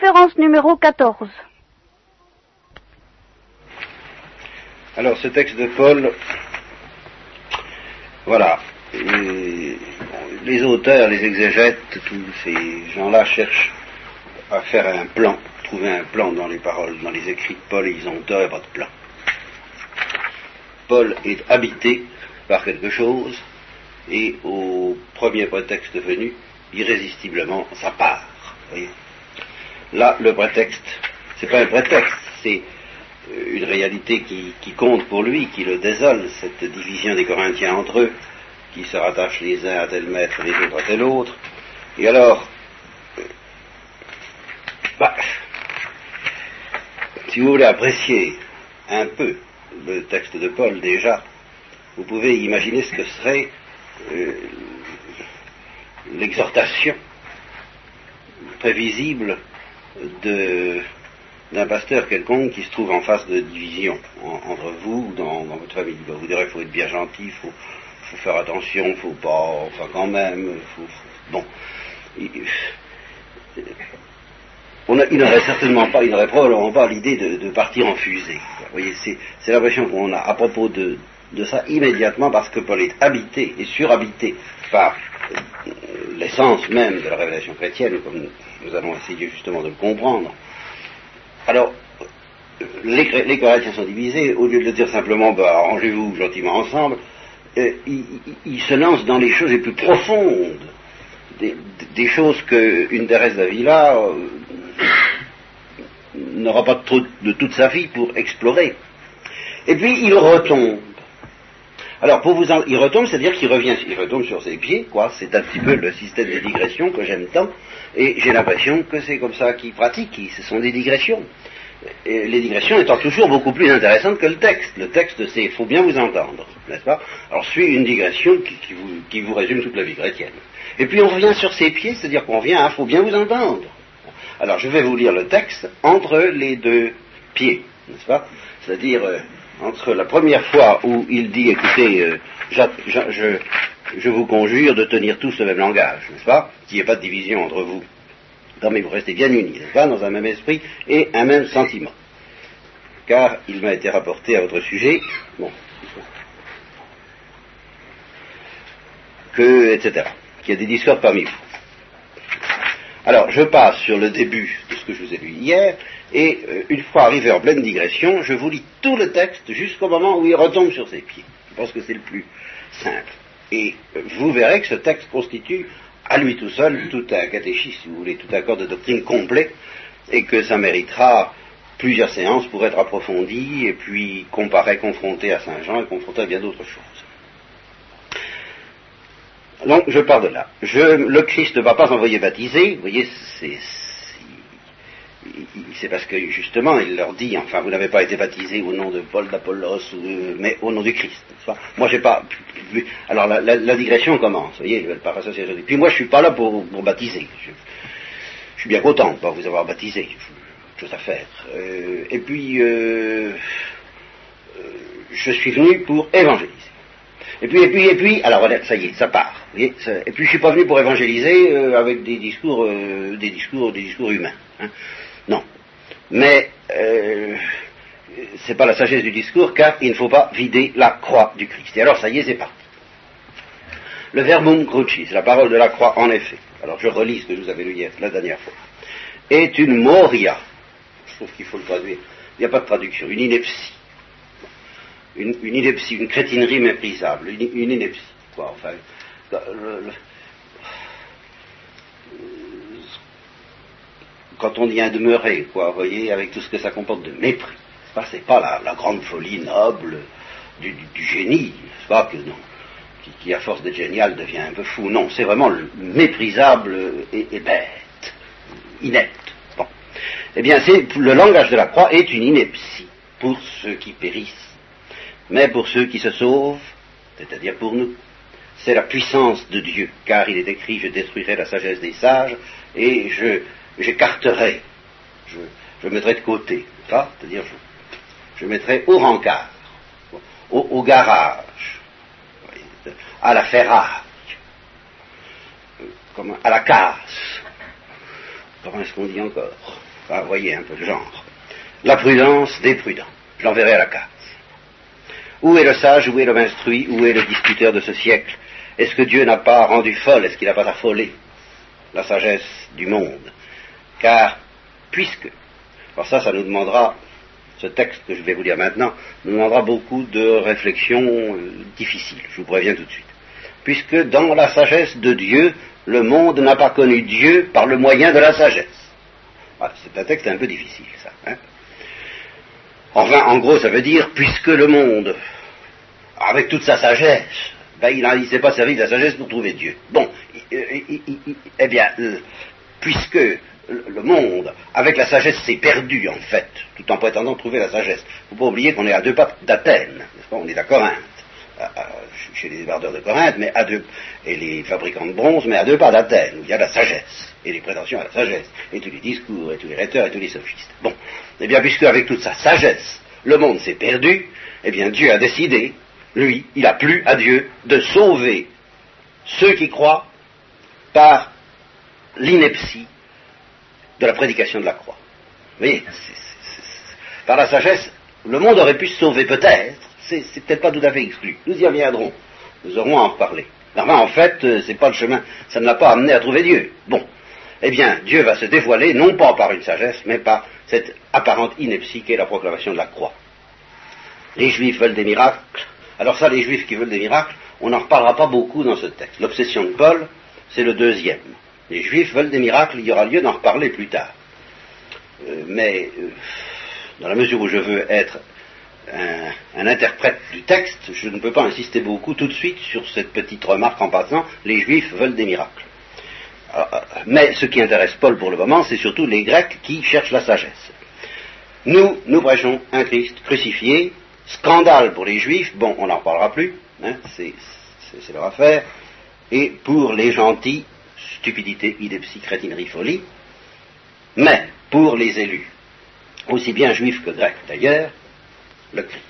conférence numéro 14. Alors ce texte de Paul, voilà, les auteurs, les exégètes, tous ces gens-là cherchent à faire un plan, trouver un plan dans les paroles, dans les écrits de Paul, et ils ont tort, de plan. Paul est habité par quelque chose, et au premier prétexte venu, irrésistiblement, ça part. Là, le prétexte, c'est pas un prétexte, c'est euh, une réalité qui, compte pour lui, qui le désole, cette division des Corinthiens entre eux, qui se rattachent les uns à tel maître, les autres à tel autre. Et alors, euh, bah, si vous voulez apprécier un peu le texte de Paul déjà, vous pouvez imaginer ce que serait euh, l'exhortation prévisible d'un pasteur quelconque qui se trouve en face de division entre vous dans, dans votre famille. Vous direz il faut être bien gentil, il faut, faire attention, faut pas, enfin quand même, faut, bon. Il, n'aurait certainement pas, il n'aurait probablement pas l'idée de, partir en fusée. Vous voyez, c'est l'impression qu'on a à propos de, de ça immédiatement parce que Paul est habité et surhabité par l'essence même de la révélation chrétienne, comme nous allons essayer justement de le comprendre. Alors, les, les Corinthiens sont divisés, au lieu de dire simplement bah, arrangez-vous gentiment ensemble, euh, ils, se lancent dans les choses les plus profondes, des, choses qu'une Thérèse d'Avila euh, n'aura pas de toute sa vie pour explorer. Et puis il retombe alors, pour vous en, il retombe, c'est-à-dire qu'il revient, il retombe sur ses pieds, quoi. C'est un petit peu le système de digression que j'aime tant, et j'ai l'impression que c'est comme ça qu'il pratique. Ce sont des digressions. Les digressions étant toujours beaucoup plus intéressantes que le texte. Le texte, c'est, faut bien vous entendre, n'est-ce pas? Alors, suit une digression qui, vous, qui vous résume toute la vie chrétienne. Et puis on revient sur ses pieds, c'est-à-dire qu'on revient à, faut bien vous entendre. Alors, je vais vous lire le texte entre les deux pieds, n'est-ce pas? C'est-à-dire euh, entre la première fois où il dit, écoutez, euh, je, vous conjure de tenir tous le même langage, n'est-ce pas Qu'il n'y ait pas de division entre vous. Non, mais vous restez bien unis, n'est-ce pas Dans un même esprit et un même sentiment. Car il m'a été rapporté à votre sujet, bon, que, etc., qu'il y a des discordes parmi vous. Alors, je passe sur le début de ce que je vous ai lu hier, et euh, une fois arrivé en pleine digression, je vous lis tout le texte jusqu'au moment où il retombe sur ses pieds. Je pense que c'est le plus simple. Et euh, vous verrez que ce texte constitue à lui tout seul tout un catéchisme, si vous voulez, tout un corps de doctrine complet, et que ça méritera plusieurs séances pour être approfondi, et puis comparé, confronté à Saint Jean et confronté à bien d'autres choses. Donc je pars de là. le Christ ne va pas envoyer baptiser, vous voyez, c'est c'est parce que justement il leur dit, enfin vous n'avez pas été baptisé au nom de Paul d'Apollos, mais au nom du Christ. Moi j'ai pas. Alors la, digression commence, vous voyez, par association. Puis moi je suis pas là pour, baptiser. Je, suis bien content de pas vous avoir baptisé. Chose à faire. Euh, et puis euh, euh, je suis venu pour évangéliser. Et puis, et puis, et puis, alors voilà, ça y est, ça part. et puis je suis pas venu pour évangéliser avec des discours, des discours, des discours humains. Hein. Non. Mais euh, ce n'est pas la sagesse du discours, car il ne faut pas vider la croix du Christ. Et alors, ça y est, c'est parti. Le verbum crucis, la parole de la croix, en effet, alors je relis ce que je vous lu hier, la dernière fois, est une moria. Je trouve qu'il faut le traduire. Il n'y a pas de traduction, une ineptie. Une, ineptie, une crétinerie méprisable, une, ineptie. Quoi, enfin, quand on y a demeuré, quoi, vous voyez, avec tout ce que ça comporte de mépris. Ce n'est pas la, grande folie noble du, génie, pas, que, non, qui, à force d'être génial devient un peu fou. Non, c'est vraiment le méprisable et, bête, inepte. Bon. Eh bien, le langage de la croix est une ineptie pour ceux qui périssent, mais pour ceux qui se sauvent, c'est-à-dire pour nous, c'est la puissance de Dieu, car il est écrit, je détruirai la sagesse des sages, et je j'écarterai, je, je mettrai de côté, c'est-à-dire je, mettrai au rencard, au, garage, à la ferraille, à la casse, comment est-ce qu'on dit encore Vous voyez un peu le genre. La prudence des prudents. Je l'enverrai à la case. Où est le sage, où est l'homme instruit, où est le discuteur de ce siècle? Est-ce que Dieu n'a pas rendu folle, est-ce qu'il n'a pas affolé la sagesse du monde? Car, puisque, alors ça, ça nous demandera, ce texte que je vais vous lire maintenant, nous demandera beaucoup de réflexions euh, difficiles, je vous préviens tout de suite. Puisque dans la sagesse de Dieu, le monde n'a pas connu Dieu par le moyen de la sagesse. Ah, c'est un texte un peu difficile, ça. Hein Enfin, en gros, ça veut dire, puisque le monde, avec toute sa sagesse, ben, il ne s'est pas servi de la sagesse pour trouver Dieu. Bon, eh bien, euh, puisque le monde, avec la sagesse, s'est perdu, en fait, tout en prétendant trouver la sagesse. Il ne faut pas oublier qu'on est à deux pas d'Athènes, On est à Corinthe, chez les débardeurs de Corinthe, mais à deux, et les fabricants de bronze, mais à deux pas d'Athènes, où il y a la sagesse et les prétentions à la sagesse, et tous les discours, et tous les rhéteurs, et tous les sophistes. Bon, eh bien, puisque avec toute sa sagesse, le monde s'est perdu, eh bien, Dieu a décidé, lui, il a plu à Dieu de sauver ceux qui croient par l'ineptie de la prédication de la croix. Vous voyez, par la sagesse, le monde aurait pu se sauver peut-être, c'est peut-être pas tout à fait exclu. Nous y reviendrons, nous aurons à en reparler. Enfin, en fait, euh, c'est pas le chemin, ça ne l'a pas amené à trouver Dieu. Bon, eh bien, Dieu va se dévoiler, non pas par une sagesse, mais par cette apparente ineptie qu'est la proclamation de la croix. Les Juifs veulent des miracles. Alors ça, les Juifs qui veulent des miracles, on n'en reparlera pas beaucoup dans ce texte. L'obsession de Paul, c'est le deuxième. Les Juifs veulent des miracles, il y aura lieu d'en reparler plus tard. Euh, mais, euh, dans la mesure où je veux être un, interprète du texte, je ne peux pas insister beaucoup tout de suite sur cette petite remarque en passant, les Juifs veulent des miracles. Euh, mais ce qui intéresse Paul pour le moment, c'est surtout les Grecs qui cherchent la sagesse. Nous, nous prêchons un Christ crucifié, scandale pour les Juifs, bon, on n'en parlera plus, hein, c'est leur affaire, et pour les gentils, stupidité, idépsie, crétinerie, folie, mais pour les élus, aussi bien juifs que grecs d'ailleurs, le Christ.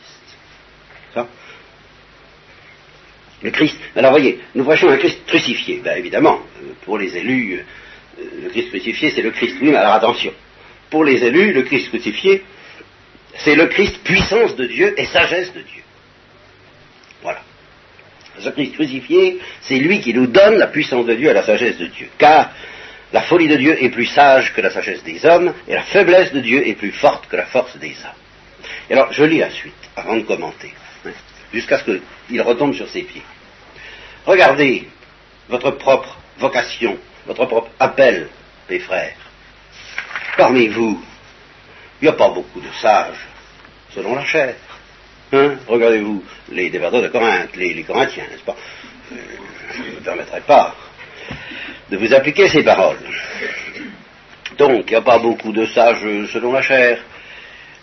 Le Christ. Alors voyez, nous voyons un Christ crucifié. Ben, évidemment, euh, pour les élus, euh, le Christ crucifié, c'est le Christ. Oui, mais alors attention. Pour les élus, le Christ crucifié, c'est le Christ puissance de Dieu et sagesse de Dieu. Voilà. Ce Christ crucifié, c'est lui qui nous donne la puissance de Dieu et la sagesse de Dieu. Car la folie de Dieu est plus sage que la sagesse des hommes, et la faiblesse de Dieu est plus forte que la force des hommes. Et alors, je lis la suite, avant de commenter jusqu'à ce qu'il retombe sur ses pieds. Regardez votre propre vocation, votre propre appel, mes frères. Parmi vous, il n'y a pas beaucoup de sages, selon la chair. Hein Regardez-vous les débardeurs de Corinthe, les, Corinthiens, n'est-ce pas? Euh, Je ne me permettrai pas de vous appliquer ces paroles. Donc, il n'y a pas beaucoup de sages selon la chair,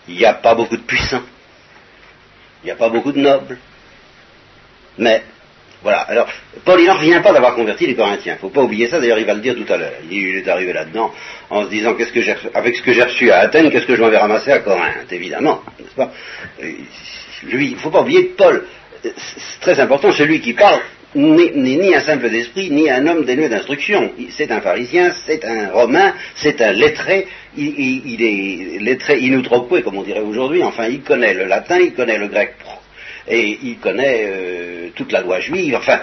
il n'y a pas beaucoup de puissants, il n'y a pas beaucoup de nobles. Mais, voilà. Alors, Paul, il n'en revient pas d'avoir converti les Corinthiens. Il ne faut pas oublier ça, d'ailleurs, il va le dire tout à l'heure. Il est arrivé là-dedans en se disant, qu'est-ce que j'ai, avec ce que j'ai reçu à Athènes, qu'est-ce que je m'en vais ramasser à Corinthe, évidemment. N'est-ce pas? Lui, il ne faut pas oublier Paul, c'est très important, celui qui parle n'est ni un simple d'esprit, ni un homme dénué d'instruction. C'est un pharisien, c'est un romain, c'est un lettré, il, est lettré inoutroqué, comme on dirait aujourd'hui, enfin, il connaît le latin, il connaît le grec, et il connaît euh, toute la loi juive, enfin,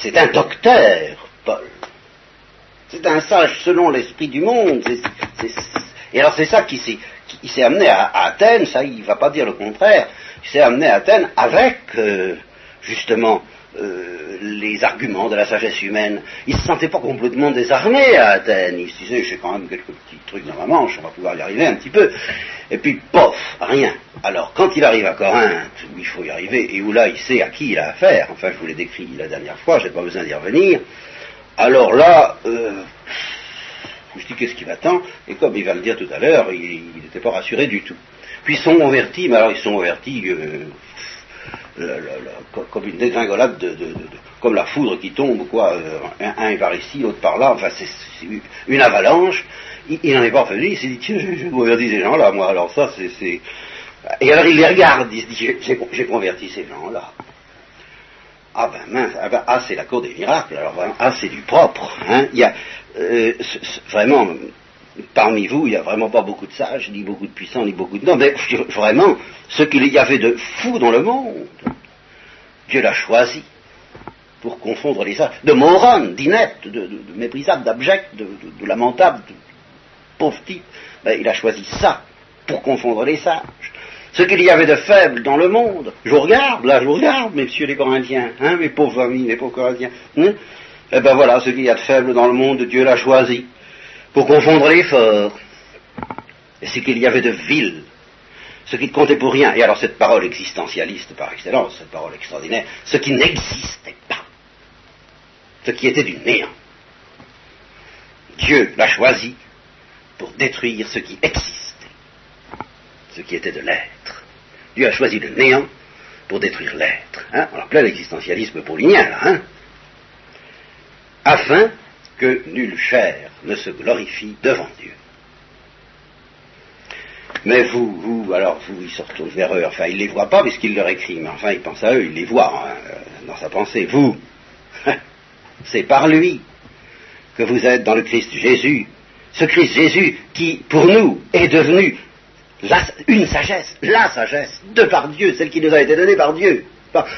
c'est un docteur, Paul. C'est un sage selon l'esprit du monde. et alors c'est ça qui s'est amené à, Athènes, ça il ne va pas dire le contraire, il s'est amené à Athènes avec, euh, justement, euh, les arguments de la sagesse humaine. Il ne se sentait pas complètement désarmé à Athènes. Il se disait, j'ai quand même quelques petits trucs dans ma manche, on va pouvoir y arriver un petit peu. Et puis, pof, rien. Alors, quand il arrive à Corinthe, où il faut y arriver, et où là, il sait à qui il a affaire, enfin, je vous l'ai décrit la dernière fois, je n'ai pas besoin d'y revenir, alors là, euh, je dis qu'est-ce qui m'attend, et comme il va le dire tout à l'heure, il n'était pas rassuré du tout. Puis ils sont convertis, mais alors ils sont convertis euh, comme une dégringolade, de, comme la foudre qui tombe, quoi. Euh, un, est par ici, l'autre par là, enfin, c'est une avalanche. Il n'en est pas revenu, il s'est dit, tiens, j'ai converti ces gens-là, moi, alors ça, c'est. Et alors il les regarde, il se dit, j'ai converti ces gens-là. Ah ben mince, ah, ben, ah c'est la cour des miracles, alors ah c'est du propre. Hein. Il y a, euh, vraiment, parmi vous, il n'y a vraiment pas beaucoup de sages, ni beaucoup de puissants, ni beaucoup de... Non, mais vraiment, ce qu'il y avait de fou dans le monde, Dieu l'a choisi pour confondre les sages, de morons, d'ineptes, de, méprisables, d'abjects, de, lamentables, de pauvres types. Ben, il a choisi ça pour confondre les sages. Ce qu'il y avait de faible dans le monde, je vous regarde, là je vous regarde, messieurs les Corinthiens, hein, mes pauvres amis, mes pauvres Corinthiens. Hein, eh ben voilà, ce qu'il y a de faible dans le monde, Dieu l'a choisi pour confondre. Et ce qu'il y avait de vil, ce qui ne comptait pour rien. Et alors cette parole existentialiste par excellence, cette parole extraordinaire, ce qui n'existait pas, ce qui était du néant. Dieu l'a choisi pour détruire ce qui existait, ce qui était de l'être. Dieu a choisi le néant pour détruire l'être. Hein Alors plein l'existentialisme paulinien, hein afin que nulle chair ne se glorifie devant Dieu. Mais vous, vous, alors vous, ils se retournent vers eux, enfin, ils ne les voient pas puisqu'il leur écrit, mais enfin, il pense à eux, il les voit hein, dans sa pensée. Vous, c'est par lui que vous êtes dans le Christ Jésus. Ce Christ Jésus qui, pour nous, est devenu une sagesse, la sagesse, de par Dieu, celle qui nous a été donnée par Dieu.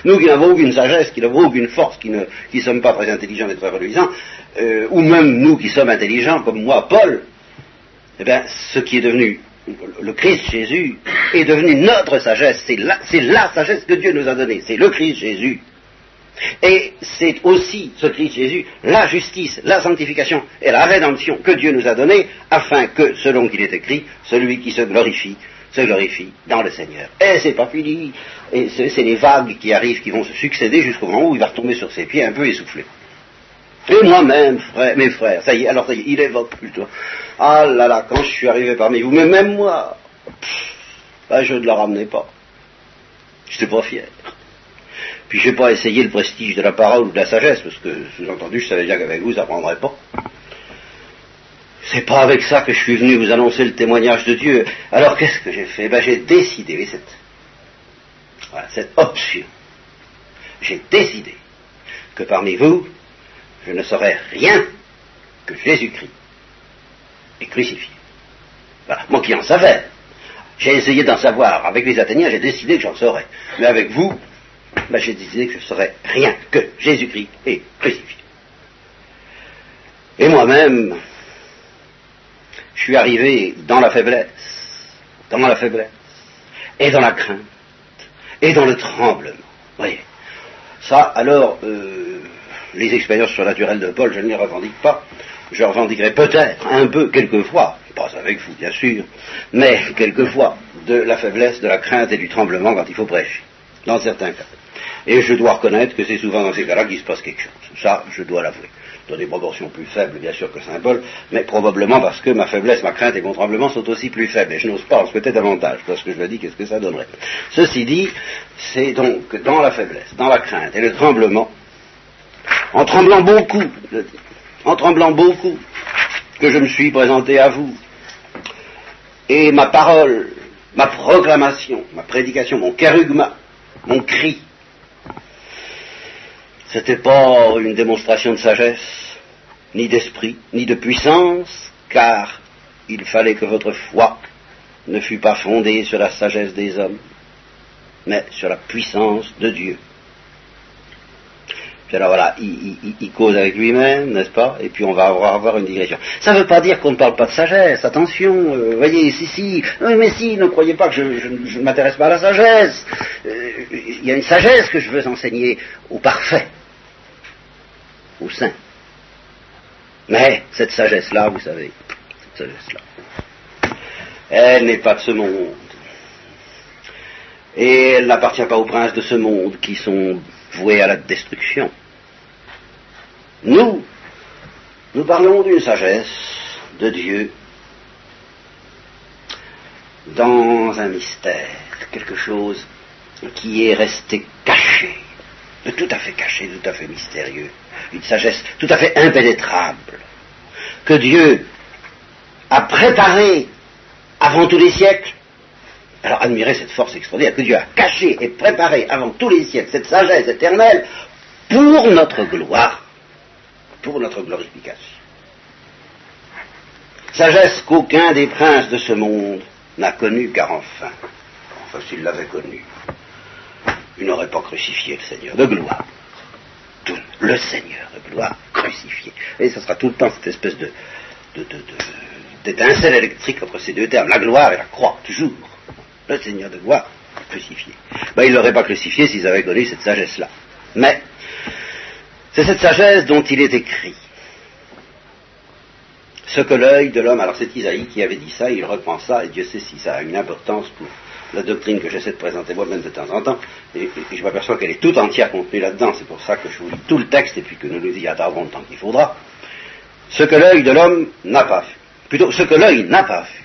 Nous qui n'avons aucune sagesse, qui n'avons aucune force, qui ne qui sommes pas très intelligents et très reluisants, euh, ou même nous qui sommes intelligents, comme moi, Paul, eh bien, ce qui est devenu le Christ Jésus est devenu notre sagesse. C'est la, la sagesse que Dieu nous a donnée. C'est le Christ Jésus. Et c'est aussi ce Christ Jésus, la justice, la sanctification et la rédemption que Dieu nous a donnée, afin que, selon qu'il est écrit, celui qui se glorifie se glorifie dans le Seigneur. Et c'est pas fini. Et c'est les vagues qui arrivent, qui vont se succéder jusqu'au moment où il va retomber sur ses pieds un peu essoufflé. Et moi-même, mes frères, ça y est, alors ça y est, il évoque plutôt. Ah là là, quand je suis arrivé parmi vous, mais même moi, ben, je ne la ramenais pas. Je n'étais pas fier. Puis je n'ai pas essayé le prestige de la parole ou de la sagesse, parce que, sous-entendu, je savais bien qu'avec vous, ça ne prendrait pas. C'est pas avec ça que je suis venu vous annoncer le témoignage de Dieu. Alors qu'est-ce que j'ai fait? Ben, J'ai décidé, cette, voilà, cette option. J'ai décidé que parmi vous, je ne saurais rien que Jésus-Christ est crucifié. Moi qui en savais. J'ai essayé d'en savoir. Avec les Athéniens, j'ai décidé que j'en saurais. Mais avec vous, ben, j'ai décidé que je ne saurais rien que Jésus-Christ est crucifié. Et moi-même, je suis arrivé dans la faiblesse, dans la faiblesse, et dans la crainte, et dans le tremblement. Voyez. Ça, alors, euh, les expériences surnaturelles de Paul, je ne les revendique pas. Je revendiquerai peut-être un peu, quelquefois, pas avec vous bien sûr, mais quelquefois, de la faiblesse, de la crainte et du tremblement quand il faut prêcher, dans certains cas. Et je dois reconnaître que c'est souvent dans ces cas-là qu'il se passe quelque chose. Ça, je dois l'avouer dans des proportions plus faibles, bien sûr, que Saint-Paul, mais probablement parce que ma faiblesse, ma crainte et mon tremblement sont aussi plus faibles. Et je n'ose pas en souhaiter davantage, parce que je me dis qu'est-ce que ça donnerait? Ceci dit, c'est donc dans la faiblesse, dans la crainte et le tremblement, en tremblant beaucoup, en tremblant beaucoup, que je me suis présenté à vous. Et ma parole, ma proclamation, ma prédication, mon kérugma, mon cri, c'était pas une démonstration de sagesse, ni d'esprit, ni de puissance, car il fallait que votre foi ne fût pas fondée sur la sagesse des hommes, mais sur la puissance de Dieu. Puis alors voilà, il, cause avec lui-même, n'est-ce pas? Et puis on va avoir, une digression. Ça ne veut pas dire qu'on ne parle pas de sagesse, attention, euh, voyez, si, si, mais si, ne croyez pas que je ne m'intéresse pas à la sagesse. Euh, il y a une sagesse que je veux enseigner au parfait, au saint. Mais cette sagesse-là, vous savez, cette sagesse-là, elle n'est pas de ce monde. Et elle n'appartient pas aux princes de ce monde qui sont voués à la destruction. Nous, nous parlons d'une sagesse de Dieu dans un mystère, quelque chose qui est resté caché, tout à fait caché, tout à fait mystérieux, une sagesse tout à fait impénétrable, que Dieu a préparé avant tous les siècles. Alors admirez cette force extraordinaire que Dieu a cachée et préparée avant tous les siècles, cette sagesse éternelle, pour notre gloire, pour notre glorification. sagesse qu'aucun des princes de ce monde n'a connue, car enfin, enfin s'il l'avait connue, il n'aurait pas crucifié le Seigneur de gloire. le Seigneur de gloire crucifié. Et ce sera tout le temps cette espèce de, d'étincelle électrique entre ces deux termes, la gloire et la croix, toujours. Le Seigneur de gloire crucifié. Ben, il ne pas crucifié s'ils avaient connu cette sagesse-là. Mais c'est cette sagesse dont il est écrit. Ce que l'œil de l'homme, alors c'est Isaïe qui avait dit ça, il reprend ça, et Dieu sait si ça a une importance pour la doctrine que j'essaie de présenter moi-même de temps en temps, et, je m'aperçois qu'elle est tout entière contenue là-dedans, c'est pour ça que je vous lis tout le texte, et puis que nous nous y attardons le temps qu'il faudra. Ce que l'œil de l'homme n'a pas vu, plutôt ce que l'œil n'a pas vu,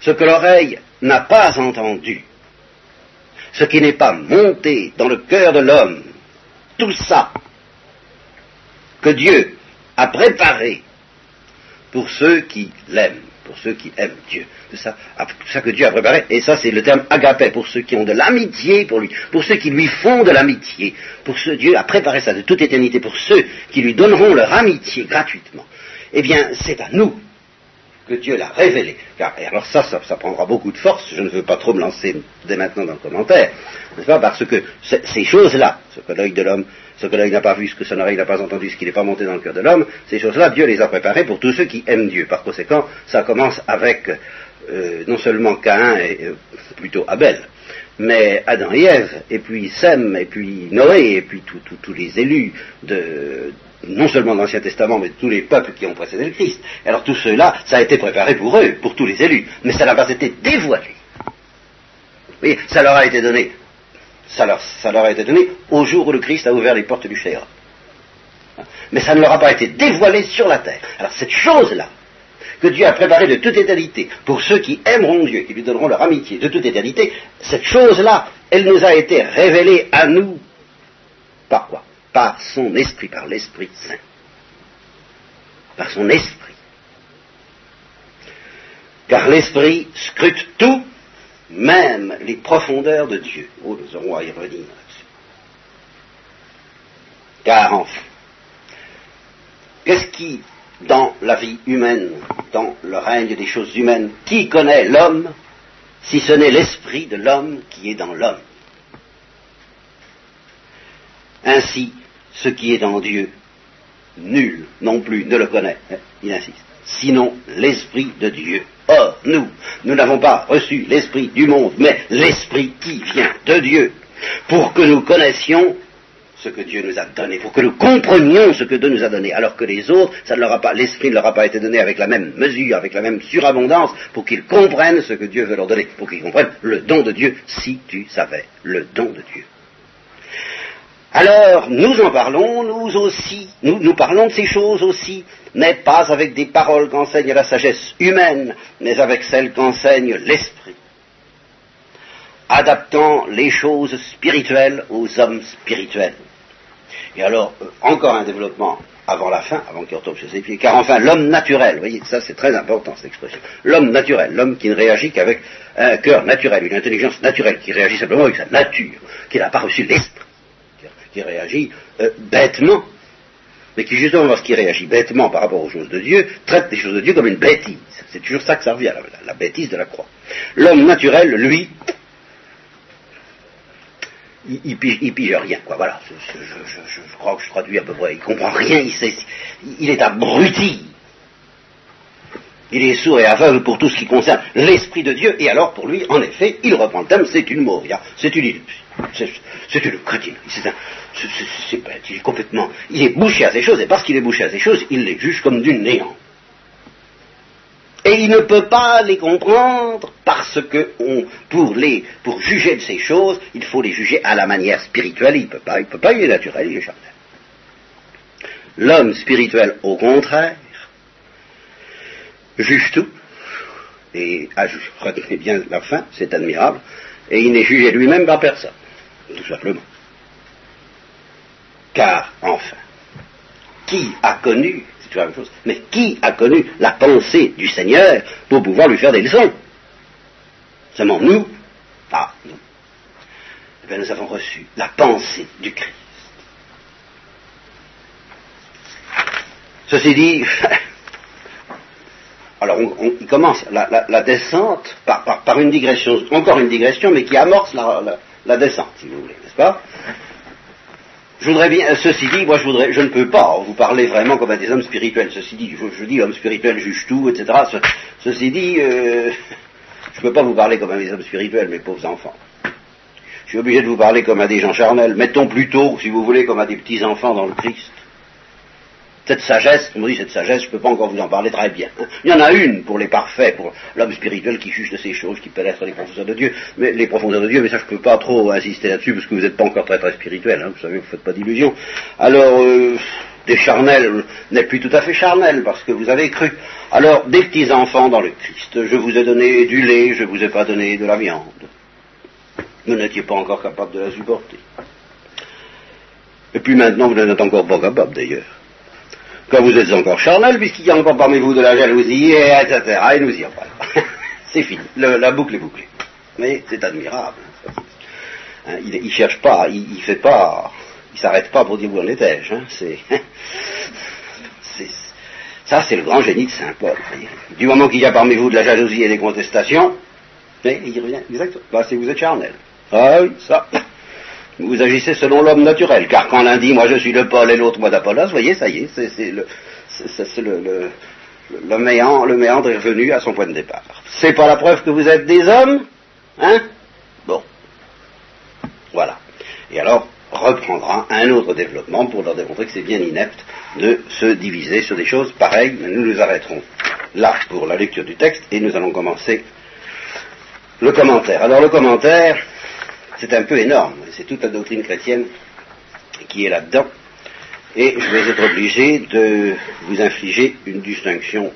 ce que l'oreille n'a pas entendu, ce qui n'est pas monté dans le cœur de l'homme, tout ça que Dieu a préparé pour ceux qui l'aiment, pour ceux qui aiment Dieu. Ça, ah, ça que Dieu a préparé, et ça c'est le terme agapé, pour ceux qui ont de l'amitié pour lui, pour ceux qui lui font de l'amitié, pour ceux, Dieu a préparé ça de toute éternité, pour ceux qui lui donneront leur amitié gratuitement. Eh bien, c'est à nous que Dieu l'a révélé. Car, alors ça, ça, prendra beaucoup de force, je ne veux pas trop me lancer dès maintenant dans le commentaire, n'est-ce pas, parce que ces choses-là, ce que l'œil de l'homme, ce que l'œil n'a pas vu, ce que son oreille n'a pas entendu, ce qui n'est pas monté dans le cœur de l'homme, ces choses-là, Dieu les a préparées pour tous ceux qui aiment Dieu. Par conséquent, ça commence avec euh, non seulement Caïn et euh, plutôt Abel, mais Adam et Ève, et puis Sem, et puis Noé, et puis tous les élus non seulement de l'Ancien Testament, mais de tous les peuples qui ont précédé le Christ. Alors tout cela, ça a été préparé pour eux, pour tous les élus, mais ça n'a pas été dévoilé. Oui, ça leur a été donné. Ça leur, ça leur a été donné au jour où le Christ a ouvert les portes du Chéra. Mais ça ne leur a pas été dévoilé sur la terre. Alors cette chose-là, que Dieu a préparée de toute éternité, pour ceux qui aimeront Dieu, qui lui donneront leur amitié de toute éternité, cette chose-là, elle nous a été révélée à nous par quoi? Par son esprit, par l'Esprit Saint. Par son esprit. Car l'esprit scrute tout, même les profondeurs de Dieu. Oh, nous aurons à y revenir là-dessus. Car enfin, qu'est-ce qui, dans la vie humaine, dans le règne des choses humaines, qui connaît l'homme, si ce n'est l'esprit de l'homme qui est dans l'homme? Ainsi, ce qui est en Dieu, nul non plus ne le connaît. Hein, il insiste. Sinon l'Esprit de Dieu. Or, nous, nous n'avons pas reçu l'Esprit du monde, mais l'Esprit qui vient de Dieu, pour que nous connaissions ce que Dieu nous a donné, pour que nous comprenions ce que Dieu nous a donné, alors que les autres, l'esprit ne leur a pas été donné avec la même mesure, avec la même surabondance, pour qu'ils comprennent ce que Dieu veut leur donner, pour qu'ils comprennent le don de Dieu, si tu savais le don de Dieu. Alors, nous en parlons, nous aussi, nous parlons de ces choses aussi, mais pas avec des paroles qu'enseigne la sagesse humaine, mais avec celles qu'enseigne l'esprit, adaptant les choses spirituelles aux hommes spirituels. Et alors, euh, encore un développement avant la fin, avant qu'il retombe sur ses pieds, car enfin l'homme naturel, vous voyez, ça c'est très important cette expression, l'homme naturel, l'homme qui ne réagit qu'avec un cœur naturel, une intelligence naturelle, qui réagit simplement avec sa nature, qui n'a pas reçu l'esprit qui réagit euh, bêtement, mais qui justement lorsqu'il réagit bêtement par rapport aux choses de Dieu, traite les choses de Dieu comme une bêtise. C'est toujours ça que ça revient, la, bêtise de la croix. L'homme naturel, lui, il, pige, rien, quoi. Voilà, je, crois que je traduis à peu près. Il comprend rien, il, il est abruti. Il est sourd et aveugle pour tout ce qui concerne l'Esprit de Dieu, et alors pour lui, en effet, il reprend le thème, c'est une mauvia, c'est une c'est une crétine, c'est bête, il est complètement, il est bouché à ces choses, et parce qu'il est bouché à ces choses, il les juge comme du néant. Et il ne peut pas les comprendre parce que pour, les, pour juger de ces choses, il faut les juger à la manière spirituelle. Il ne peut pas, il peut pas, il est naturel, il est charnel. L'homme spirituel, au contraire, juge tout, et retenez bien la fin, c'est admirable, et il n'est jugé lui-même par personne, tout simplement. Car, enfin, qui a connu, la même chose, mais qui a connu la pensée du Seigneur pour pouvoir lui faire des leçons? Seulement nous Ah, nous. Eh bien, nous avons reçu la pensée du Christ. alors on, il commence la, descente par, une digression, encore une digression, mais qui amorce la, descente, si vous voulez, n'est-ce pas? Je voudrais bien, ceci dit, moi je voudrais, je ne peux pas vous parler vraiment comme à des hommes spirituels. Ceci dit, je, dis homme spirituel juge tout, etc. ceci dit, euh, je ne peux pas vous parler comme à des hommes spirituels, mes pauvres enfants. Je suis obligé de vous parler comme à des gens charnels. Mettons plutôt, si vous voulez, comme à des petits enfants dans le Christ. Cette sagesse, on me dit cette sagesse, je ne peux pas encore vous en parler très bien. Il y en a une pour les parfaits, pour l'homme spirituel qui juge de ces choses, qui pénètre les profondeurs de Dieu, mais les profondeurs de Dieu, mais ça je ne peux pas trop insister là-dessus parce que vous n'êtes pas encore très très spirituel, hein, vous savez, vous ne faites pas d'illusions. Alors, euh, des charnels n'êtes plus tout à fait charnels parce que vous avez cru. Alors, des petits enfants dans le Christ, je vous ai donné du lait, je ne vous ai pas donné de la viande. Vous n'étiez pas encore capable de la supporter. Et puis maintenant, vous n'êtes encore pas capable d'ailleurs vous êtes encore charnel, puisqu'il y a encore parmi vous de la jalousie, etc. Et nous y revenons. c'est fini, la boucle est bouclée. Mais c'est admirable. Hein, il, ne cherche pas, il, ne fait pas, il s'arrête pas pour dire où en étais-je. Hein, ça, c'est le grand génie de Saint Paul. Du moment qu'il y a parmi vous de la jalousie et des contestations, mais il revient exactement. Bah, c'est vous êtes charnel. Ah oui, ça vous agissez selon l'homme naturel, car quand l'un dit moi je suis le Paul et l'autre moi d'Apollos, vous voyez, ça y est, c'est le, le, le, méandre, le méandre est revenu à son point de départ. C'est pas la preuve que vous êtes des hommes, hein? Bon. Voilà. Et alors, reprendra un autre développement pour leur démontrer que c'est bien inepte de se diviser sur des choses pareilles, mais nous nous arrêterons là pour la lecture du texte et nous allons commencer le commentaire. Alors le commentaire, c'est un peu énorme. C'est toute la doctrine chrétienne qui est là-dedans. Et je vais être obligé de vous infliger une distinction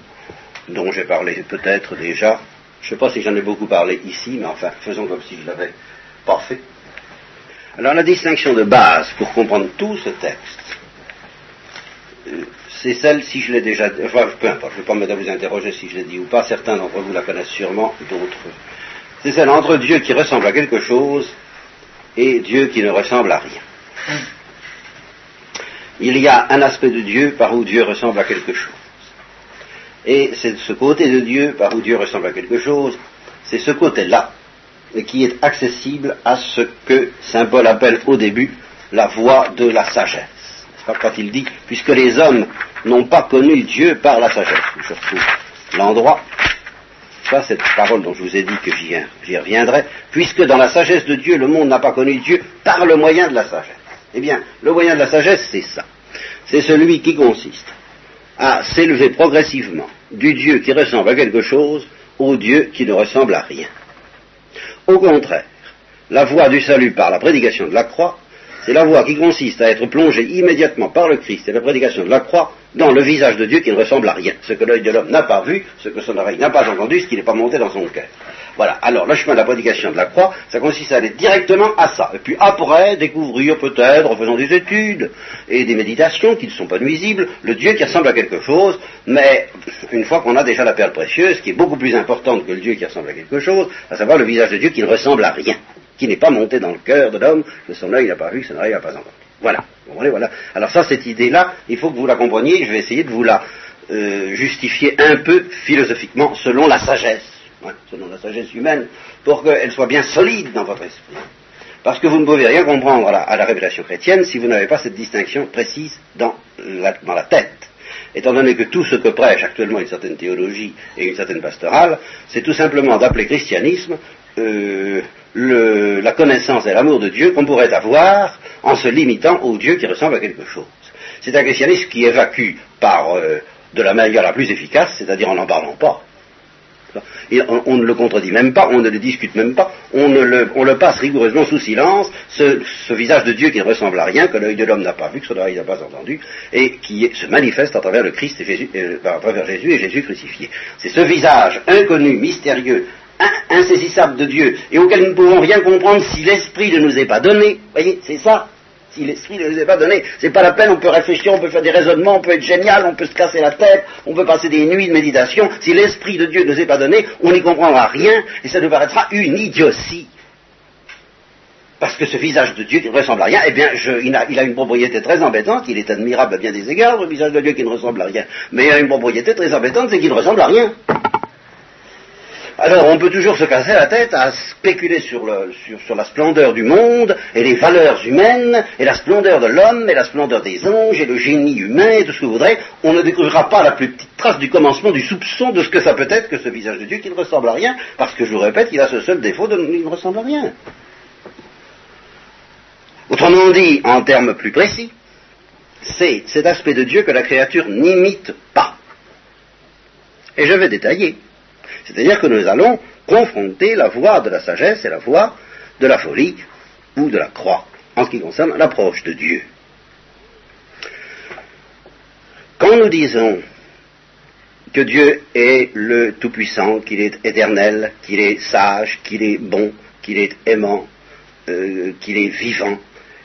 dont j'ai parlé peut-être déjà. Je ne sais pas si j'en ai beaucoup parlé ici, mais enfin, faisons comme si je l'avais pas fait. Alors la distinction de base pour comprendre tout ce texte, euh, c'est celle, si je l'ai déjà, enfin, peu importe, je ne vais pas me vous interroger si je l'ai dit ou pas, certains d'entre vous la connaissent sûrement, d'autres. C'est celle entre Dieu qui ressemble à quelque chose et Dieu qui ne ressemble à rien. Il y a un aspect de Dieu par où Dieu ressemble à quelque chose. Et c'est ce côté de Dieu par où Dieu ressemble à quelque chose, c'est ce côté-là qui est accessible à ce que Saint Paul appelle au début la voie de la sagesse. Quand il dit, puisque les hommes n'ont pas connu Dieu par la sagesse, je retrouve l'endroit ça, cette parole dont je vous ai dit que j'y reviendrai, puisque dans la sagesse de Dieu, le monde n'a pas connu Dieu par le moyen de la sagesse. Eh bien, le moyen de la sagesse, c'est ça. C'est celui qui consiste à s'élever progressivement du Dieu qui ressemble à quelque chose au Dieu qui ne ressemble à rien. Au contraire, la voie du salut par la prédication de la croix c'est la voie qui consiste à être plongé immédiatement par le Christ et la prédication de la croix dans le visage de Dieu qui ne ressemble à rien. Ce que l'œil de l'homme n'a pas vu, ce que son oreille n'a pas entendu, ce qui n'est pas monté dans son cœur. Voilà. Alors, le chemin de la prédication de la croix, ça consiste à aller directement à ça. Et puis après, découvrir peut-être, en faisant des études et des méditations qui ne sont pas nuisibles, le Dieu qui ressemble à quelque chose, mais une fois qu'on a déjà la perle précieuse, qui est beaucoup plus importante que le Dieu qui ressemble à quelque chose, à savoir le visage de Dieu qui ne ressemble à rien qui n'est pas monté dans le cœur de l'homme, que son œil n'a pas vu, que son oreille n'a pas entendu. Voilà. voilà. Alors ça, cette idée-là, il faut que vous la compreniez, je vais essayer de vous la euh, justifier un peu philosophiquement selon la sagesse, selon la sagesse humaine, pour qu'elle soit bien solide dans votre esprit. Parce que vous ne pouvez rien comprendre à la, révélation chrétienne si vous n'avez pas cette distinction précise dans la tête étant donné que tout ce que prêche actuellement une certaine théologie et une certaine pastorale, c'est tout simplement d'appeler christianisme euh, la connaissance et l'amour de Dieu qu'on pourrait avoir en se limitant au Dieu qui ressemble à quelque chose. C'est un christianisme qui évacue par euh, de la manière la plus efficace, c'est-à-dire en n'en parlant pas. on, ne le contredit même pas, on ne le discute même pas, on, le, passe rigoureusement sous silence, ce, visage de Dieu qui ne ressemble à rien, que l'œil de l'homme n'a pas vu, que son oreille n'a pas entendu, et qui se manifeste à travers le Christ euh, à travers Jésus et Jésus crucifié. C'est ce visage inconnu, mystérieux, insaisissable de Dieu et auquel nous ne pouvons rien comprendre si l'esprit ne nous est pas donné. Voyez, c'est ça. Si l'esprit ne nous est pas donné, c'est pas la peine, on peut réfléchir, on peut faire des raisonnements, on peut être génial, on peut se casser la tête, on peut passer des nuits de méditation. Si l'esprit de Dieu ne nous est pas donné, on n'y comprendra rien et ça nous paraîtra une idiotie. parce que ce visage de Dieu qui ne ressemble à rien, eh bien, il, a, une propriété très embêtante, il est admirable à bien des égards, le visage de Dieu qui ne ressemble à rien. Mais il a une propriété très embêtante, c'est qu'il ne ressemble à rien. Alors on peut toujours se casser la tête à spéculer sur, la splendeur du monde et les valeurs humaines et la splendeur de l'homme et la splendeur des anges et le génie humain et tout ce que vous voudrez. On ne découvrira pas la plus petite trace du commencement du soupçon de ce que ça peut être que ce visage de Dieu qui ne ressemble à rien parce que je vous répète, il a ce seul défaut de ne ressemble à rien. Autrement dit, en termes plus précis, c'est cet aspect de Dieu que la créature n'imite pas. Et je vais détailler. C'est-à-dire que nous allons confronter la voie de la sagesse et la voie de la folie ou de la croix, en ce qui concerne l'approche de Dieu. Quand nous disons que Dieu est le Tout-Puissant, qu'il est éternel, qu'il est sage, qu'il est bon, qu'il est aimant, euh, qu'il est vivant,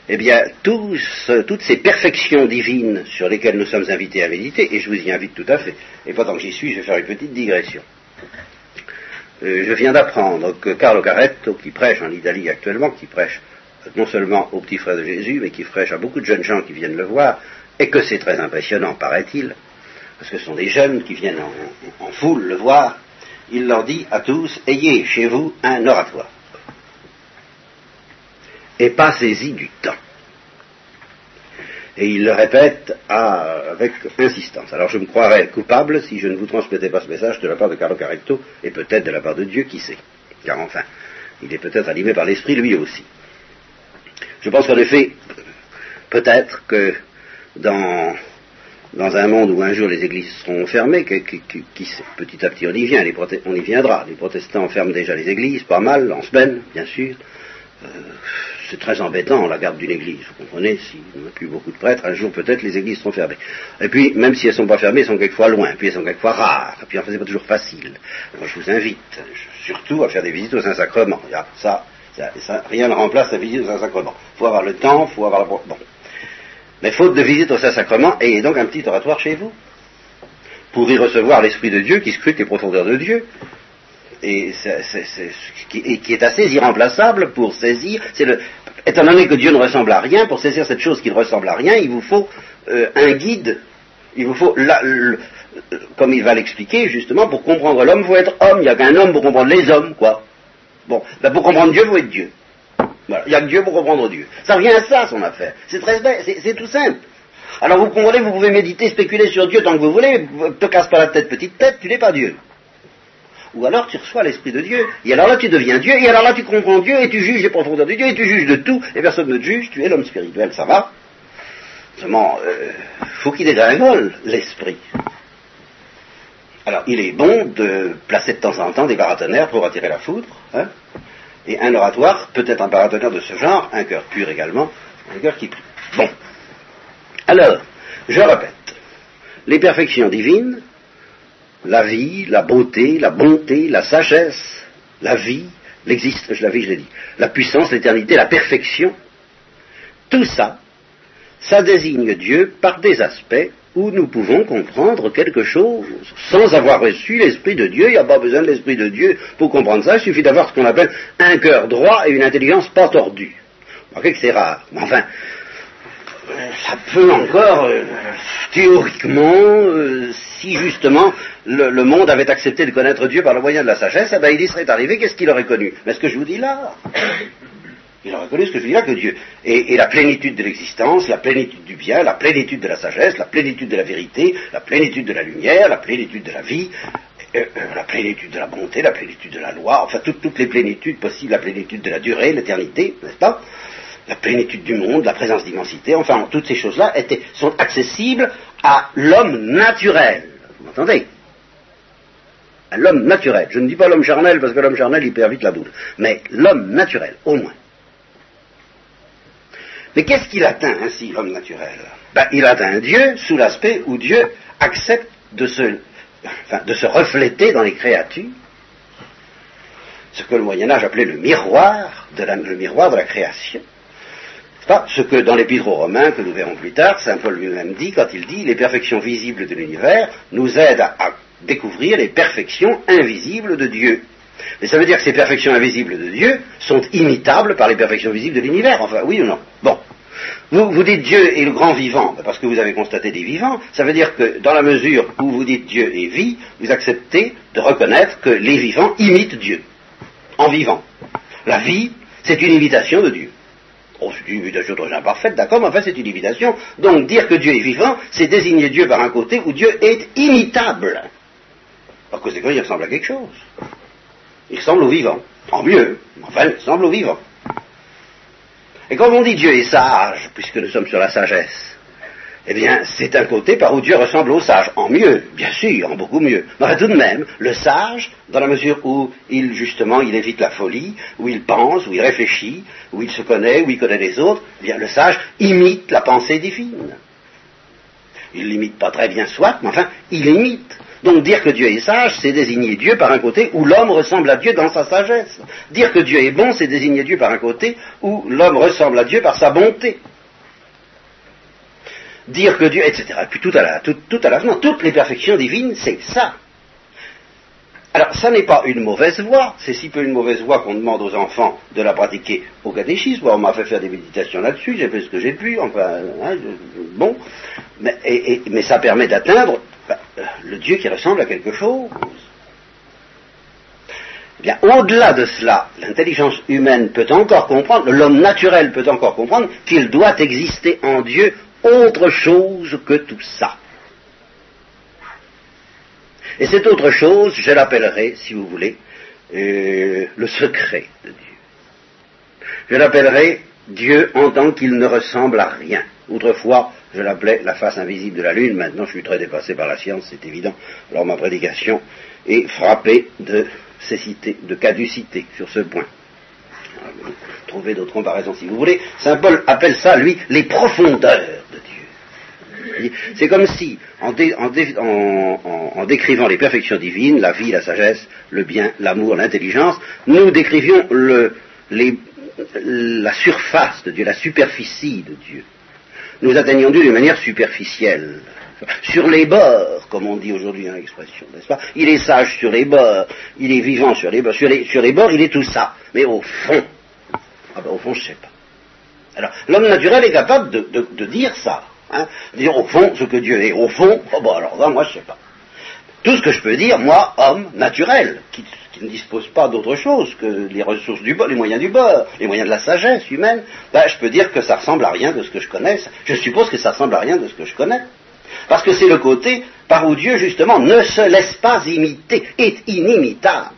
eh bien, toutes ces perfections divines sur lesquelles nous sommes invités à méditer, et je vous y invite tout à fait, et pendant que j'y suis, je vais faire une petite digression. Euh, je viens d'apprendre que Carlo Caretto, qui prêche en Italie actuellement, qui prêche non seulement aux petits frères de Jésus, mais qui prêche à beaucoup de jeunes gens qui viennent le voir, et que c'est très impressionnant, paraît-il, parce que ce sont des jeunes qui viennent en foule le voir, il leur dit à tous, ayez chez vous un oratoire et pas saisi du temps. Et il le répète avec insistance. Alors je me croirais coupable si je ne vous transmettais pas ce message de la part de Carlo Carecto et peut-être de la part de Dieu, qui sait. Car enfin, il est peut-être animé par l'esprit lui aussi. Je pense qu'en effet, peut-être que dans, dans un monde où un jour les églises seront fermées, qui, sait, petit à petit on y vient, on y viendra. Les protestants ferment déjà les églises, pas mal, en semaine, bien sûr. Euh, c'est très embêtant la garde d'une église, vous comprenez, s'il n'y a plus beaucoup de prêtres, un jour peut-être les églises seront fermées. Et puis, même si elles ne sont pas fermées, elles sont quelquefois loin, puis elles sont quelquefois rares, et puis enfin c'est pas toujours facile. Moi je vous invite surtout à faire des visites au Saint-Sacrement. Ça, ça, rien ne remplace la visite au Saint-Sacrement. Il faut avoir le temps, il faut avoir la... Bon. Mais faute de visite au Saint-Sacrement, ayez donc un petit oratoire chez vous, pour y recevoir l'Esprit de Dieu qui scrute les profondeurs de Dieu, et, qui, est assez irremplaçable pour saisir. Le, étant donné que Dieu ne ressemble à rien, pour saisir cette chose qui ne ressemble à rien, il vous faut euh, un guide. Il vous faut, comme il va l'expliquer justement, pour comprendre l'homme, il faut être homme. Il n'y a qu'un homme pour comprendre les hommes, quoi. Bon, ben pour comprendre Dieu, il faut être Dieu. Voilà. Il n'y a que Dieu pour comprendre Dieu. Ça revient à ça, son affaire. C'est très c'est tout simple. Alors vous comprenez, vous pouvez méditer, spéculer sur Dieu tant que vous voulez, te casse pas la tête, petite tête, tu n'es pas Dieu ou alors tu reçois l'Esprit de Dieu, et alors là tu deviens Dieu, et alors là tu comprends Dieu, et tu juges les profondeurs de Dieu, et tu juges de tout, et personne ne te juge, tu es l'homme spirituel, ça va. Seulement, euh, faut qu'il dégringole l'Esprit. Alors, il est bon de placer de temps en temps des paratonnerres pour attirer la foudre, hein. Et un oratoire peut être un paratonnerre de ce genre, un cœur pur également, un cœur qui prie. Bon. Alors, je répète, les perfections divines la vie, la beauté, la bonté, la sagesse, la vie, l'existence, la vie, je l'ai dit, la puissance, l'éternité, la perfection, tout ça, ça désigne Dieu par des aspects où nous pouvons comprendre quelque chose sans avoir reçu l'Esprit de Dieu. Il n'y a pas besoin de l'Esprit de Dieu pour comprendre ça. Il suffit d'avoir ce qu'on appelle un cœur droit et une intelligence pas tordue. Vous que c'est rare. Mais enfin, ça peut encore, euh, théoriquement, euh, si justement le, monde avait accepté de connaître Dieu par le moyen de la sagesse, eh ben, il y serait arrivé, qu'est-ce qu'il aurait connu? Mais ce que je vous dis là, il aurait connu ce que je vous dis là, que Dieu. Et, la plénitude de l'existence, la plénitude du bien, la plénitude de la sagesse, la plénitude de la vérité, la plénitude de la lumière, la plénitude de la vie, euh, la plénitude de la bonté, la plénitude de la loi, enfin toutes les plénitudes possibles, la plénitude de la durée, l'éternité, n'est-ce pas? La plénitude du monde, la présence d'immensité, enfin toutes ces choses-là sont accessibles à l'homme naturel. Vous m'entendez? À l'homme naturel. Je ne dis pas l'homme charnel parce que l'homme charnel il perd vite la boule. Mais l'homme naturel, au moins. Mais qu'est-ce qu'il atteint ainsi, l'homme naturel? Ben, Il atteint Dieu sous l'aspect où Dieu accepte de se, refléter dans les créatures ce que le Moyen Âge appelait le miroir de la création ce que dans l'Épître aux Romains, que nous verrons plus tard, Saint Paul lui-même dit quand il dit les perfections visibles de l'univers nous aident à, découvrir les perfections invisibles de Dieu. Mais ça veut dire que ces perfections invisibles de Dieu sont imitables par les perfections visibles de l'univers, enfin, oui ou non? Bon. Vous, vous dites Dieu est le grand vivant, ben, parce que vous avez constaté des vivants, ça veut dire que dans la mesure où vous dites Dieu est vie, vous acceptez de reconnaître que les vivants imitent Dieu, en vivant. La vie, c'est une imitation de Dieu. C'est une imitation très imparfaite, d'accord, mais enfin c'est une imitation. Donc dire que Dieu est vivant, c'est désigner Dieu par un côté où Dieu est imitable. Par conséquent, il ressemble à quelque chose. Il ressemble au vivant. En mieux, enfin, il ressemble au vivant. Et quand on dit Dieu est sage, puisque nous sommes sur la sagesse, eh bien, c'est un côté par où Dieu ressemble au sage. En mieux, bien sûr, en beaucoup mieux. Mais tout de même, le sage, dans la mesure où il, justement, il évite la folie, où il pense, où il réfléchit, où il se connaît, où il connaît les autres, eh bien, le sage imite la pensée divine. Il l'imite pas très bien, soit, mais enfin, il imite. Donc dire que Dieu est sage, c'est désigner Dieu par un côté où l'homme ressemble à Dieu dans sa sagesse. Dire que Dieu est bon, c'est désigner Dieu par un côté où l'homme ressemble à Dieu par sa bonté. Dire que Dieu, etc. Et puis tout à la, tout, toutes les perfections divines, c'est ça. Alors, ça n'est pas une mauvaise voie, c'est si peu une mauvaise voie qu'on demande aux enfants de la pratiquer au catéchisme. on m'a fait faire des méditations là-dessus, j'ai fait ce que j'ai pu, enfin, hein, bon, mais, mais ça permet d'atteindre ben, euh, le Dieu qui ressemble à quelque chose. Eh bien, au-delà de cela, l'intelligence humaine peut encore comprendre, l'homme naturel peut encore comprendre qu'il doit exister en Dieu autre chose que tout ça. Et cette autre chose, je l'appellerai, si vous voulez, euh, le secret de Dieu. Je l'appellerai Dieu en tant qu'il ne ressemble à rien. Autrefois, je l'appelais la face invisible de la Lune, maintenant je suis très dépassé par la science, c'est évident. Alors ma prédication est frappée de cécité, de caducité sur ce point. Trouvez d'autres comparaisons si vous voulez. Saint Paul appelle ça, lui, les profondeurs de Dieu. C'est comme si, en, décrivant les perfections divines, la vie, la sagesse, le bien, l'amour, l'intelligence, nous décrivions la surface de Dieu, la superficie de Dieu nous atteignons Dieu de manière superficielle. Sur les bords, comme on dit aujourd'hui dans l'expression, n'est-ce pas? Il est sage sur les bords, il est vivant sur les bords. Sur les, bords, il est tout ça. Mais au fond, ah ben au fond, je ne sais pas. Alors, l'homme naturel est capable de, dire ça. Hein, dire au fond ce que Dieu est. Au fond, oh bon alors moi je ne sais pas. Tout ce que je peux dire, moi, homme naturel, qui, ne dispose pas d'autre chose que les ressources du bord, les moyens du bord, les moyens de la sagesse humaine, ben, je peux dire que ça ressemble à rien de ce que je connais. Je suppose que ça ressemble à rien de ce que je connais. Parce que c'est le côté par où Dieu, justement, ne se laisse pas imiter, est inimitable.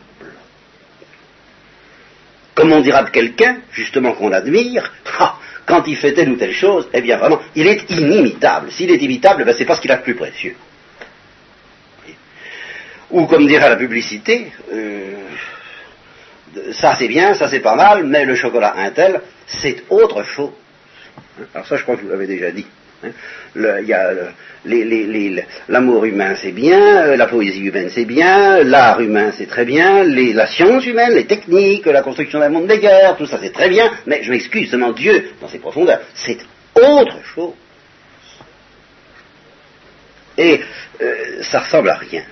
Comme on dira de quelqu'un, justement, qu'on admire, ah, quand il fait telle ou telle chose, eh bien vraiment, il est inimitable. S'il est imitable, ben, c'est parce qu'il a le plus précieux. Ou comme dirait la publicité, euh, ça c'est bien, ça c'est pas mal, mais le chocolat Intel, c'est autre chose. Alors ça, je crois que vous l'avez déjà dit. L'amour humain c'est bien, euh, la poésie humaine c'est bien, l'art humain c'est très bien, la science humaine, les techniques, la construction d'un monde des guerres, tout ça c'est très bien, mais je m'excuse, seulement Dieu, dans ses profondeurs, c'est autre chose. Et euh, ça ressemble à rien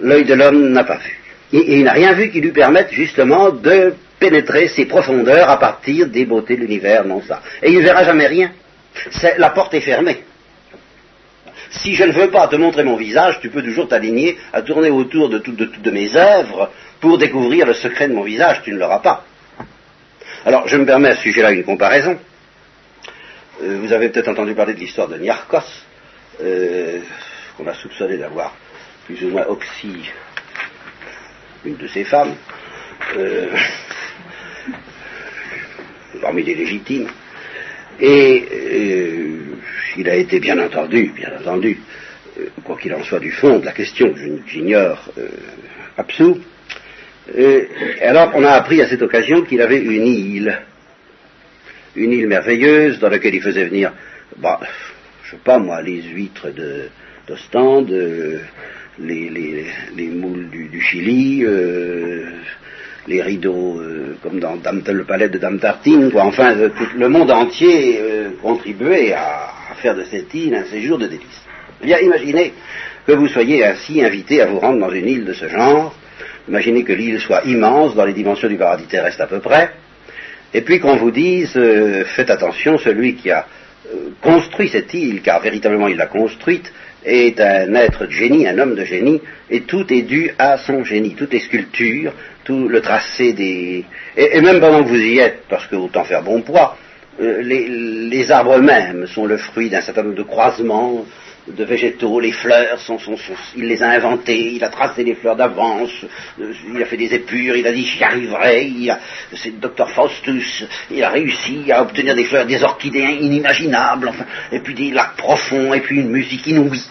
l'œil de l'homme n'a pas vu. Et, il n'a rien vu qui lui permette justement de pénétrer ses profondeurs à partir des beautés de l'univers, non ça. Et il ne verra jamais rien. La porte est fermée. Si je ne veux pas te montrer mon visage, tu peux toujours t'aligner à tourner autour de toutes mes œuvres pour découvrir le secret de mon visage, tu ne l'auras pas. Alors, je me permets à ce sujet-là une comparaison. Euh, vous avez peut-être entendu parler de l'histoire de Niarchos. Euh, qu'on a soupçonné d'avoir plus ou moins oxy une de ses femmes, euh, parmi les légitimes. Et euh, il a été bien entendu, bien entendu, euh, quoi qu'il en soit du fond de la question, j'ignore absous. alors on a appris à cette occasion qu'il avait une île, une île merveilleuse dans laquelle il faisait venir, bah, je sais pas moi, les huîtres de, d'Ostende, euh, les, les, moules du, Chili, euh, les rideaux euh, comme dans le palais de Dame Tartine, quoi. enfin le monde entier contribuait à, faire de cette île un séjour de délices. Bien imaginez que vous soyez ainsi invité à vous rendre dans une île de ce genre, imaginez que l'île soit immense dans les dimensions du paradis terrestre à peu près, et puis qu'on vous dise, euh, faites attention, celui qui a euh, construit cette île, car véritablement il l'a construite, est un être de génie, un homme de génie, et tout est dû à son génie, toutes les sculptures, tout le tracé des... Et, même pendant que vous y êtes, parce que autant faire bon poids, euh, les, arbres eux-mêmes sont le fruit d'un certain nombre de croisements de végétaux, les fleurs, sont, il les a inventées, il a tracé les fleurs d'avance, euh, il a fait des épures, il a dit j'y arriverai, c'est le docteur Faustus, il a réussi à obtenir des fleurs, des orchidées inimaginables, enfin, et puis des lacs profonds, et puis une musique inouïe.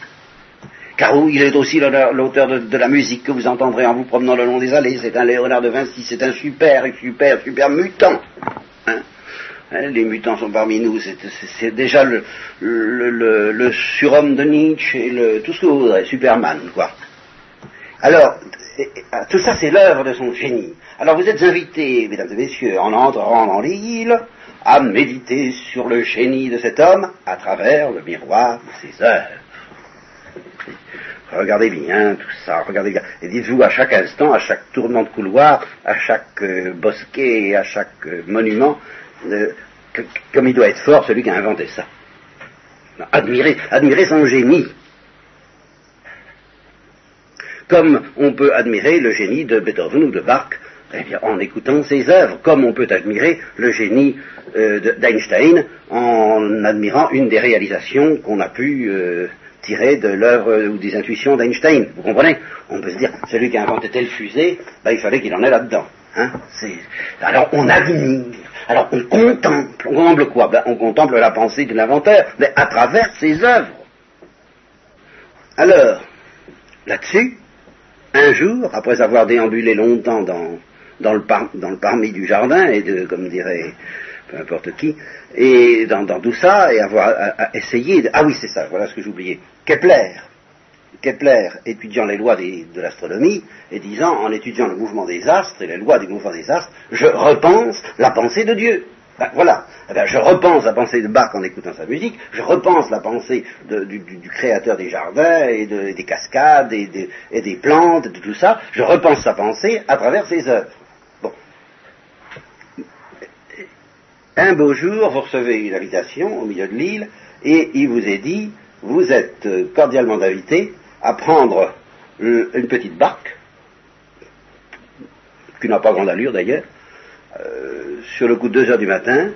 Car il est aussi l'auteur de, de, la musique que vous entendrez en vous promenant le long des allées, c'est un Léonard de Vinci, c'est un super, super, super mutant. Hein les mutants sont parmi nous, c'est déjà le, surhomme de Nietzsche et le, tout ce que vous voudrez, Superman, quoi. Alors, tout ça c'est l'œuvre de son génie. Alors vous êtes invités, mesdames et messieurs, en entrant dans l'île, à méditer sur le génie de cet homme à travers le miroir de ses œuvres. Regardez bien tout ça, regardez bien. Et dites-vous à chaque instant, à chaque tournant de couloir, à chaque euh, bosquet, à chaque euh, monument, comme il doit être fort celui qui a inventé ça. admirez, son génie. Comme on peut admirer le génie de Beethoven ou de Bach eh en écoutant ses œuvres, comme on peut admirer le génie euh, d'Einstein en admirant une des réalisations qu'on a pu euh, tirer de l'œuvre ou des intuitions d'Einstein. Vous comprenez? On peut se dire, celui qui a inventé telle fusée, ben, il fallait qu'il en ait là-dedans. Hein Alors on admire alors on contemple, on contemple quoi? Ben, On contemple la pensée de l'inventeur, mais à travers ses œuvres. Alors, là-dessus, un jour, après avoir déambulé longtemps dans, le, parmi du jardin, et de, comme dirait peu importe qui, et dans, tout ça, et avoir essayé. Ah oui, c'est ça, voilà ce que j'oubliais. Kepler, Kepler étudiant les lois de l'astronomie et disant, en étudiant le mouvement des astres et les lois du mouvement des astres, je repense la pensée de Dieu. Ben, voilà. Eh je repense la pensée de Bach en écoutant sa musique, je repense la pensée du, créateur des jardins et, des cascades et, des plantes, de tout ça, je repense sa pensée à travers ses œuvres. Bon. Un beau jour, vous recevez une invitation au milieu de l'île et il vous est dit, vous êtes cordialement invité à prendre une petite barque, qui n'a pas grande allure d'ailleurs, euh, sur le coup de 2 heures du matin,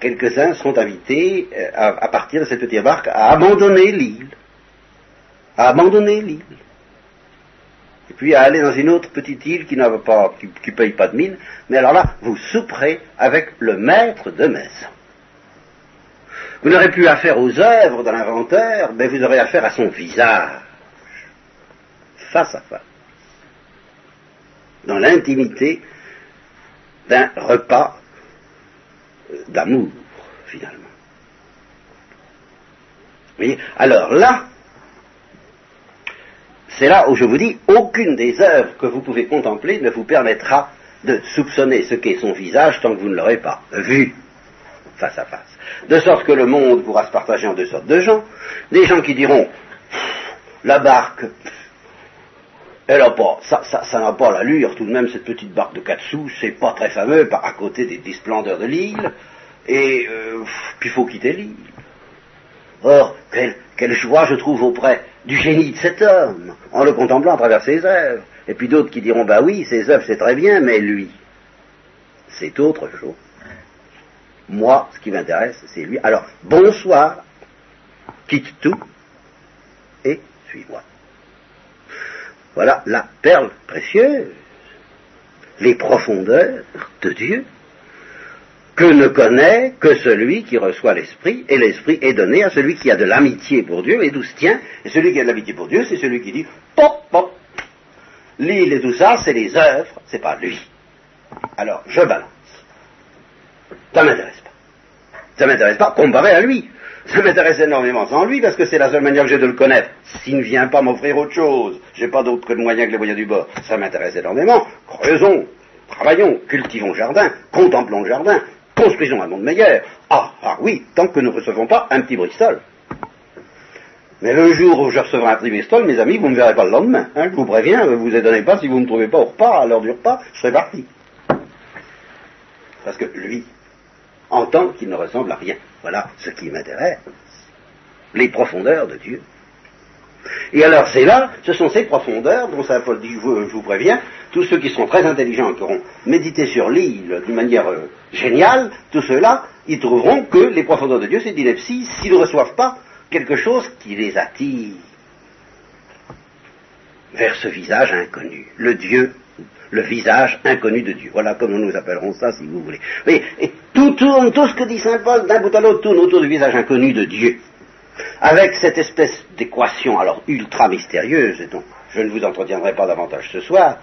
quelques-uns sont invités euh, à, partir de cette petite barque à abandonner l'île, à abandonner l'île, et puis à aller dans une autre petite île qui ne pas, qui paye pas de mine, mais alors là, vous souperez avec le maître de maison. Vous n'aurez plus affaire aux œuvres de l'inventeur, mais vous aurez affaire à son visage, face à face, dans l'intimité d'un repas d'amour, finalement. Alors là, c'est là où je vous dis, aucune des œuvres que vous pouvez contempler ne vous permettra de soupçonner ce qu'est son visage tant que vous ne l'aurez pas vu face à face. De sorte que le monde pourra se partager en deux sortes de gens. Des gens qui diront, la barque, elle a pas, ça, ça, n'a pas l'allure tout de même, cette petite barque de quatre sous, c'est pas très fameux à côté des, splendeurs de l'île, et euh, puis il faut quitter l'île. Or, quelle, quelle, joie je trouve auprès du génie de cet homme, en le contemplant à travers ses œuvres. Et puis d'autres qui diront, bah oui, ses œuvres c'est très bien, mais lui, c'est autre chose. Moi, ce qui m'intéresse, c'est lui. Alors, bonsoir, quitte tout et suis-moi. Voilà la perle précieuse, les profondeurs de Dieu, que ne connaît que celui qui reçoit l'Esprit, et l'Esprit est donné à celui qui a de l'amitié pour Dieu, et d'où se tient, et celui qui a de l'amitié pour Dieu, c'est celui qui dit, pop, pop, l'île et tout ça, c'est les œuvres, c'est pas lui. Alors, je balance. Ça m'intéresse pas. Ça m'intéresse pas comparé à lui. Ça m'intéresse énormément sans lui parce que c'est la seule manière que j'ai de le connaître. S'il ne vient pas m'offrir autre chose, j'ai pas d'autre moyen que les moyens du bord. Ça m'intéresse énormément. Creusons, travaillons, cultivons le jardin, contemplons le jardin, construisons un monde meilleur. Ah, ah oui, tant que nous ne recevons pas un petit Bristol. Mais le jour où je recevrai un trimestral, mes amis, vous ne me verrez pas le lendemain. Hein, je vous préviens, ne vous étonnez pas si vous ne me trouvez pas au repas, à l'heure du repas, je serai parti. Parce que lui entend qu'il ne ressemble à rien. Voilà ce qui m'intéresse. Les profondeurs de Dieu. Et alors c'est là, ce sont ces profondeurs dont je vous, préviens, tous ceux qui sont très intelligents qui auront médité sur l'île d'une manière euh, géniale, tous ceux-là, ils trouveront que les profondeurs de Dieu, c'est d'ineptie s'ils ne reçoivent pas quelque chose qui les attire vers ce visage inconnu, le Dieu, le visage inconnu de Dieu. Voilà comme nous appellerons ça, si vous voulez. et tout tourne, tout ce que dit Saint Paul, d'un bout à l'autre, tourne autour du visage inconnu de Dieu avec cette espèce d'équation alors ultra mystérieuse, et dont je ne vous entretiendrai pas davantage ce soir,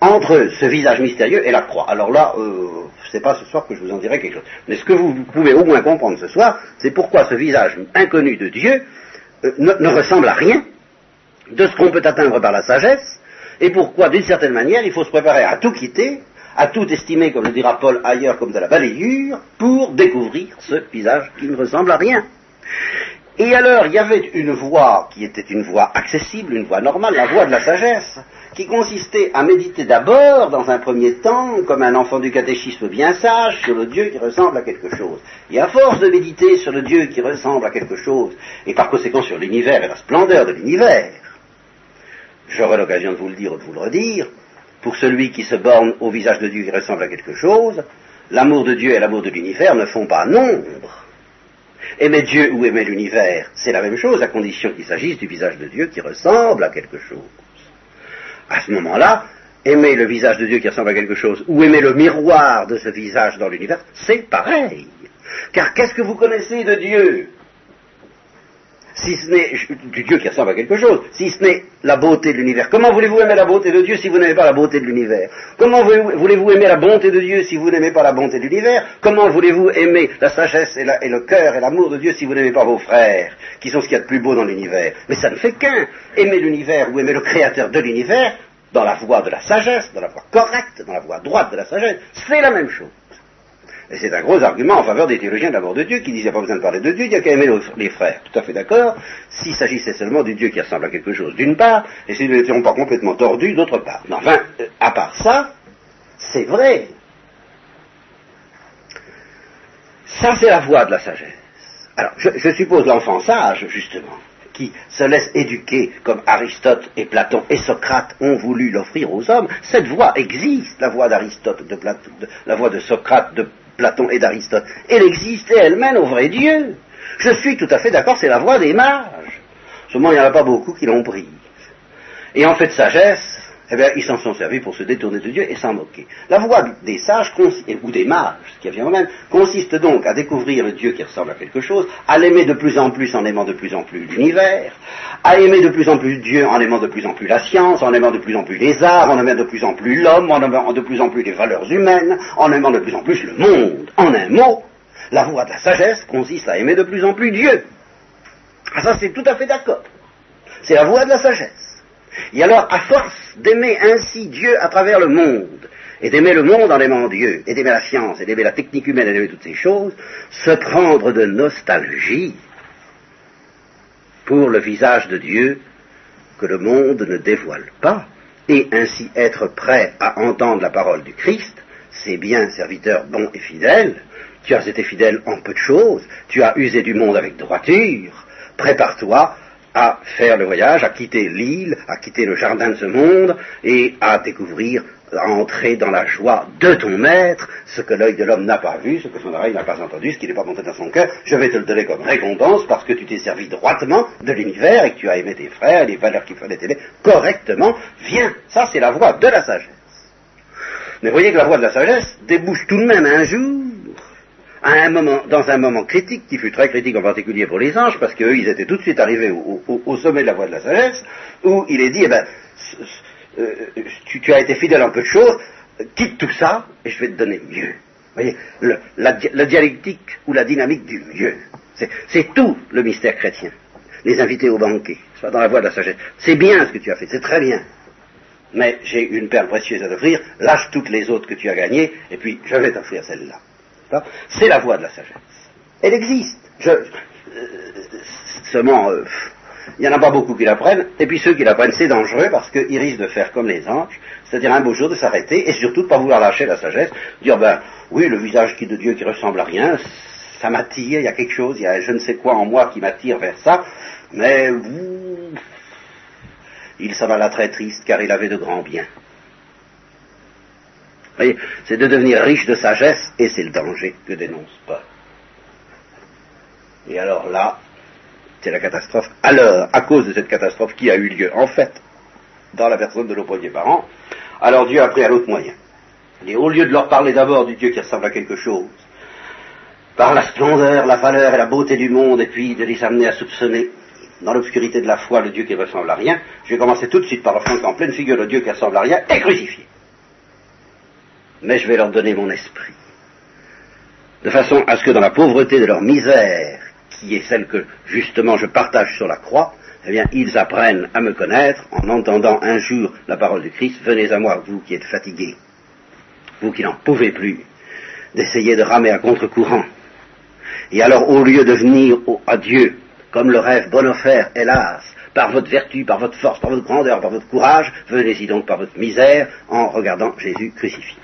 entre ce visage mystérieux et la croix. Alors là, euh, ce n'est pas ce soir que je vous en dirai quelque chose. Mais ce que vous pouvez au moins comprendre ce soir, c'est pourquoi ce visage inconnu de Dieu euh, ne, ressemble à rien de ce qu'on peut atteindre par la sagesse, et pourquoi, d'une certaine manière, il faut se préparer à tout quitter, à tout estimer, comme le dira Paul ailleurs, comme de la balayure, pour découvrir ce visage qui ne ressemble à rien. Et alors, il y avait une voie qui était une voie accessible, une voie normale, la voie de la sagesse, qui consistait à méditer d'abord, dans un premier temps, comme un enfant du catéchisme bien sage, sur le Dieu qui ressemble à quelque chose. Et à force de méditer sur le Dieu qui ressemble à quelque chose, et par conséquent sur l'univers et la splendeur de l'univers, j'aurai l'occasion de vous le dire ou de vous le redire, pour celui qui se borne au visage de Dieu qui ressemble à quelque chose, l'amour de Dieu et l'amour de l'univers ne font pas nombre. Aimer Dieu ou aimer l'univers, c'est la même chose, à condition qu'il s'agisse du visage de Dieu qui ressemble à quelque chose. À ce moment-là, aimer le visage de Dieu qui ressemble à quelque chose, ou aimer le miroir de ce visage dans l'univers, c'est pareil. Car qu'est-ce que vous connaissez de Dieu? Si ce n'est du Dieu qui ressemble à quelque chose, si ce n'est la beauté de l'univers. Comment voulez-vous aimer la beauté de Dieu si vous n'aimez pas la beauté de l'univers? Comment voulez-vous aimer la bonté de Dieu si vous n'aimez pas la bonté de l'univers? Comment voulez-vous aimer la sagesse et, le cœur et l'amour de Dieu si vous n'aimez pas vos frères, qui sont ce qu'il y a de plus beau dans l'univers? Mais ça ne fait qu'un. Aimer l'univers ou aimer le créateur de l'univers, dans la voie de la sagesse, dans la voie correcte, dans la voie droite de la sagesse, c'est la même chose. C'est un gros argument en faveur des théologiens de l'amour de Dieu qui disent qu'il n'y a pas besoin de parler de Dieu, il n'y a qu'à aimer les frères. Tout à fait d'accord, s'il s'agissait seulement du Dieu qui ressemble à quelque chose d'une part, et s'ils n'étions pas complètement tordus d'autre part. Mais enfin, euh, à part ça, c'est vrai. Ça, c'est la voie de la sagesse. Alors, je, suppose l'enfant sage, justement, qui se laisse éduquer comme Aristote et Platon et Socrate ont voulu l'offrir aux hommes, cette voie existe, la voie d'Aristote, de Platon, la voie de Socrate, de Platon et d'Aristote. Elle existait elle-même au vrai Dieu. Je suis tout à fait d'accord, c'est la voie des mages. Seulement, il n'y en a pas beaucoup qui l'ont prise. Et en fait sagesse, eh bien, ils s'en sont servis pour se détourner de Dieu et s'en moquer. La voie des sages, ou des mages, ce qui vient même, consiste donc à découvrir le Dieu qui ressemble à quelque chose, à l'aimer de plus en plus en aimant de plus en plus l'univers, à aimer de plus en plus Dieu en aimant de plus en plus la science, en aimant de plus en plus les arts, en aimant de plus en plus l'homme, en aimant de plus en plus les valeurs humaines, en aimant de plus en plus le monde. En un mot, la voie de la sagesse consiste à aimer de plus en plus Dieu. Ah ça c'est tout à fait d'accord. C'est la voie de la sagesse. Et alors, à force d'aimer ainsi Dieu à travers le monde, et d'aimer le monde en aimant Dieu, et d'aimer la science, et d'aimer la technique humaine, et d'aimer toutes ces choses, se prendre de nostalgie pour le visage de Dieu que le monde ne dévoile pas, et ainsi être prêt à entendre la parole du Christ, c'est bien, serviteur bon et fidèle, tu as été fidèle en peu de choses, tu as usé du monde avec droiture, prépare-toi à faire le voyage, à quitter l'île, à quitter le jardin de ce monde et à découvrir, à entrer dans la joie de ton maître, ce que l'œil de l'homme n'a pas vu, ce que son oreille n'a pas entendu, ce qui n'est pas monté dans son cœur. Je vais te le donner comme récompense parce que tu t'es servi droitement de l'univers et que tu as aimé tes frères, les valeurs qu'il fallait aimer correctement. Viens, ça c'est la voie de la sagesse. Mais voyez que la voie de la sagesse débouche tout de même un jour à un moment, dans un moment critique, qui fut très critique en particulier pour les anges, parce qu'eux, ils étaient tout de suite arrivés au, sommet de la voie de la sagesse, où il est dit, eh ben, euh, tu, as été fidèle en peu de choses, quitte tout ça, et je vais te donner mieux. Vous voyez, la, dialectique ou la dynamique du mieux. C'est tout le mystère chrétien. Les invités au banquet, soit dans la voie de la sagesse. C'est bien ce que tu as fait, c'est très bien. Mais j'ai une perle précieuse à t'offrir, lâche toutes les autres que tu as gagnées, et puis je vais t'offrir celle-là. C'est la voie de la sagesse. Elle existe. Je, euh, seulement, euh, il n'y en a pas beaucoup qui l'apprennent, et puis ceux qui l'apprennent, c'est dangereux parce qu'ils risquent de faire comme les anges, c'est-à-dire un beau jour de s'arrêter et surtout de ne pas vouloir lâcher la sagesse, dire ben oui, le visage de Dieu qui ressemble à rien, ça m'attire, il y a quelque chose, il y a je ne sais quoi en moi qui m'attire vers ça, mais il s'en alla très triste car il avait de grands biens. Voyez, c'est de devenir riche de sagesse et c'est le danger que dénonce pas. Et alors là, c'est la catastrophe. Alors, à cause de cette catastrophe qui a eu lieu, en fait, dans la personne de nos premiers parents, alors Dieu a pris un autre moyen. Et au lieu de leur parler d'abord du Dieu qui ressemble à quelque chose, par la splendeur, la valeur et la beauté du monde, et puis de les amener à soupçonner dans l'obscurité de la foi le Dieu qui ressemble à rien, je vais commencer tout de suite par leur en pleine figure le Dieu qui ressemble à rien est crucifié. Mais je vais leur donner mon esprit. De façon à ce que dans la pauvreté de leur misère, qui est celle que justement je partage sur la croix, eh bien, ils apprennent à me connaître en entendant un jour la parole du Christ, venez à moi, vous qui êtes fatigués, vous qui n'en pouvez plus, d'essayer de ramer à contre-courant. Et alors, au lieu de venir à Dieu, comme le rêve bon offert, hélas, par votre vertu, par votre force, par votre grandeur, par votre courage, venez-y donc par votre misère en regardant Jésus crucifié.